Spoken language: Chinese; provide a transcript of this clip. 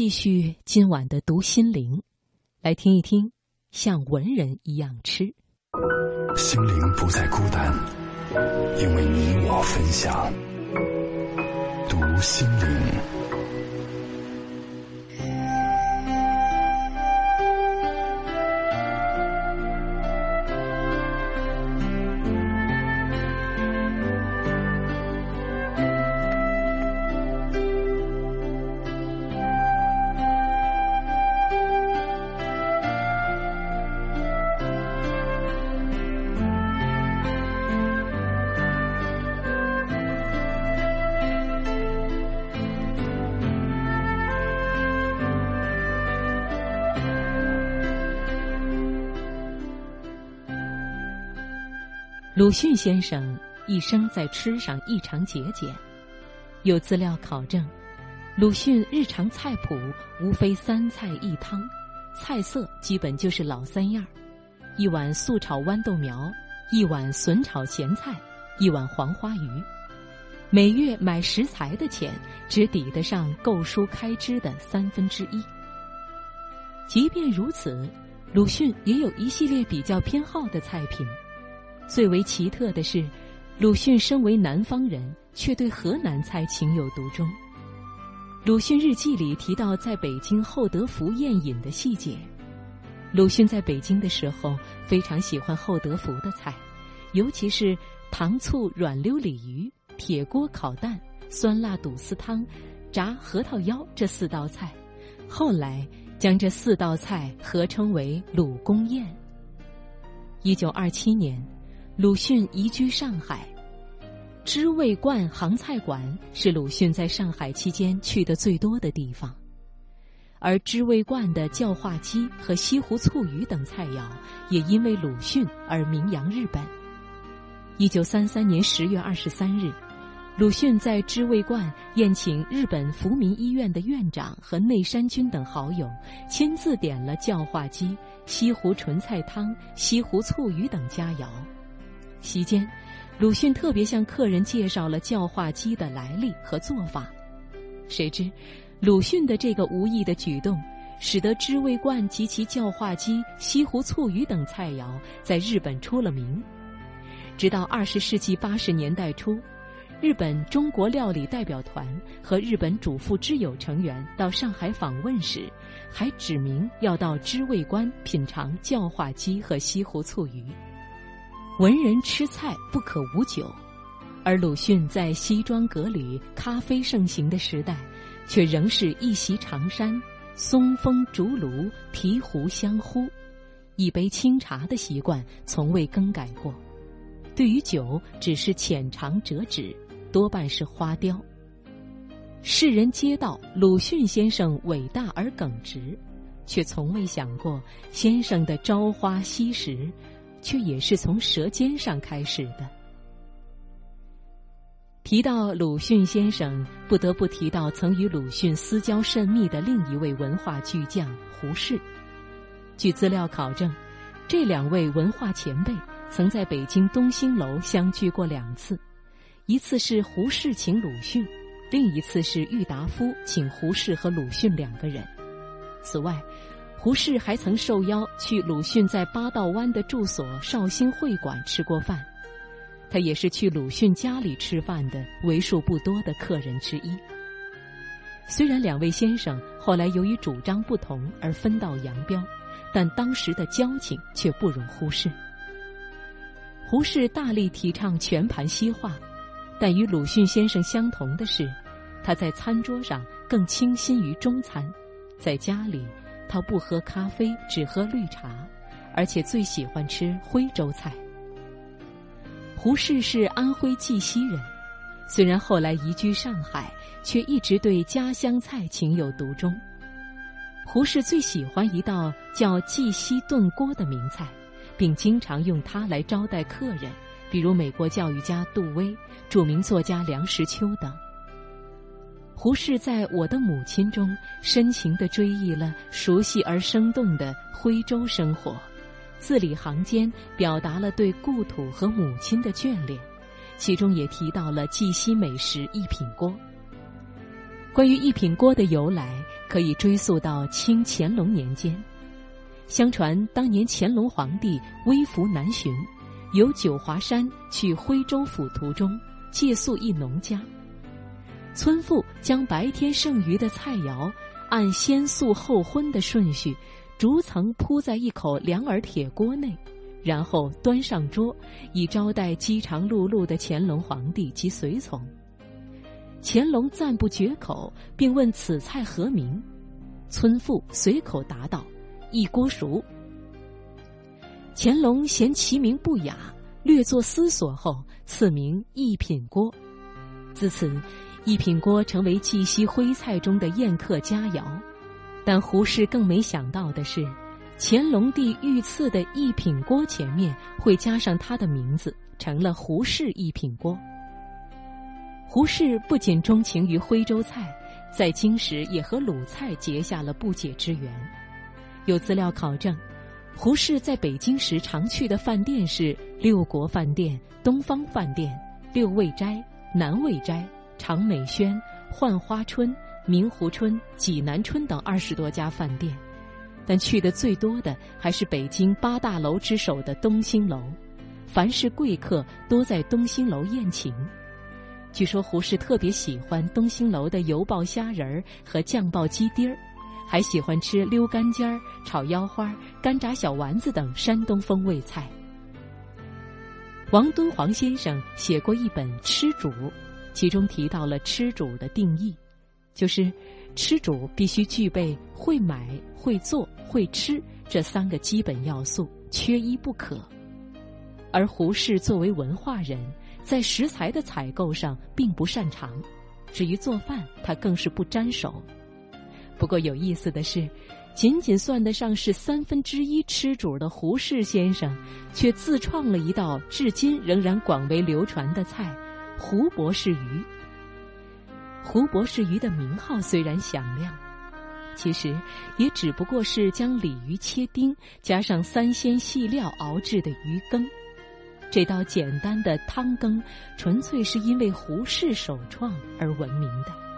继续今晚的读心灵，来听一听，像文人一样吃。心灵不再孤单，因为你我分享。读心灵。鲁迅先生一生在吃上异常节俭，有资料考证，鲁迅日常菜谱无非三菜一汤，菜色基本就是老三样一碗素炒豌豆苗，一碗笋炒咸菜，一碗黄花鱼。每月买食材的钱只抵得上购书开支的三分之一。即便如此，鲁迅也有一系列比较偏好的菜品。最为奇特的是，鲁迅身为南方人，却对河南菜情有独钟。鲁迅日记里提到在北京厚德福宴饮的细节。鲁迅在北京的时候非常喜欢厚德福的菜，尤其是糖醋软溜鲤鱼、铁锅烤蛋、酸辣肚丝汤、炸核桃腰这四道菜。后来将这四道菜合称为鲁公宴。一九二七年。鲁迅移居上海，知味观杭菜馆是鲁迅在上海期间去的最多的地方，而知味观的叫化鸡和西湖醋鱼等菜肴也因为鲁迅而名扬日本。一九三三年十月二十三日，鲁迅在知味观宴请日本福民医院的院长和内山君等好友，亲自点了叫化鸡、西湖纯菜汤、西湖醋鱼等佳肴。席间，鲁迅特别向客人介绍了叫化鸡的来历和做法。谁知，鲁迅的这个无意的举动，使得知味观及其叫化鸡、西湖醋鱼等菜肴在日本出了名。直到二十世纪八十年代初，日本中国料理代表团和日本主妇之友成员到上海访问时，还指明要到知味观品尝叫化鸡和西湖醋鱼。文人吃菜不可无酒，而鲁迅在西装革履、咖啡盛行的时代，却仍是一袭长衫、松风竹炉、提壶相呼，一杯清茶的习惯从未更改过。对于酒，只是浅尝辄止，多半是花雕。世人皆道鲁迅先生伟大而耿直，却从未想过先生的朝花夕拾。却也是从舌尖上开始的。提到鲁迅先生，不得不提到曾与鲁迅私交甚密的另一位文化巨匠胡适。据资料考证，这两位文化前辈曾在北京东兴楼相聚过两次，一次是胡适请鲁迅，另一次是郁达夫请胡适和鲁迅两个人。此外。胡适还曾受邀去鲁迅在八道湾的住所绍兴会馆吃过饭，他也是去鲁迅家里吃饭的为数不多的客人之一。虽然两位先生后来由于主张不同而分道扬镳，但当时的交情却不容忽视。胡适大力提倡全盘西化，但与鲁迅先生相同的是，他在餐桌上更倾心于中餐，在家里。他不喝咖啡，只喝绿茶，而且最喜欢吃徽州菜。胡适是安徽绩溪人，虽然后来移居上海，却一直对家乡菜情有独钟。胡适最喜欢一道叫绩溪炖锅的名菜，并经常用它来招待客人，比如美国教育家杜威、著名作家梁实秋等。胡适在我的母亲中深情地追忆了熟悉而生动的徽州生活，字里行间表达了对故土和母亲的眷恋，其中也提到了绩溪美食一品锅。关于一品锅的由来，可以追溯到清乾隆年间。相传当年乾隆皇帝微服南巡，由九华山去徽州府途中借宿一农家，村妇将白天剩余的菜肴按先素后荤的顺序，逐层铺在一口两耳铁锅内，然后端上桌，以招待饥肠辘辘的乾隆皇帝及随从。乾隆赞不绝口，并问此菜何名，村妇随口答道：“一锅熟。”乾隆嫌其名不雅，略作思索后，赐名一品锅。自此，一品锅成为绩溪徽菜中的宴客佳肴。但胡适更没想到的是，乾隆帝御赐的一品锅前面会加上他的名字，成了胡适一品锅。胡适不仅钟情于徽州菜，在京时也和鲁菜结下了不解之缘。有资料考证，胡适在北京时常去的饭店是六国饭店、东方饭店、六味斋、南味斋、长美轩、浣花春、明湖春、济南春等二十多家饭店，但去的最多的还是北京八大楼之首的东兴楼，凡是贵客多在东兴楼宴请。据说胡适特别喜欢东兴楼的油爆虾仁儿和酱爆鸡丁儿，还喜欢吃溜干尖儿、炒腰花、干炸小丸子等山东风味菜。王敦煌先生写过一本《吃主》，其中提到了吃主的定义，就是吃主必须具备会买、会做、会吃这三个基本要素，缺一不可。而胡适作为文化人。在食材的采购上并不擅长，至于做饭，他更是不沾手。不过有意思的是，仅仅算得上是三分之一吃主的胡适先生，却自创了一道至今仍然广为流传的菜——胡博士鱼。胡博士鱼的名号虽然响亮，其实也只不过是将鲤鱼切丁，加上三鲜细料熬制的鱼羹。这道简单的汤羹，纯粹是因为胡适首创而闻名的。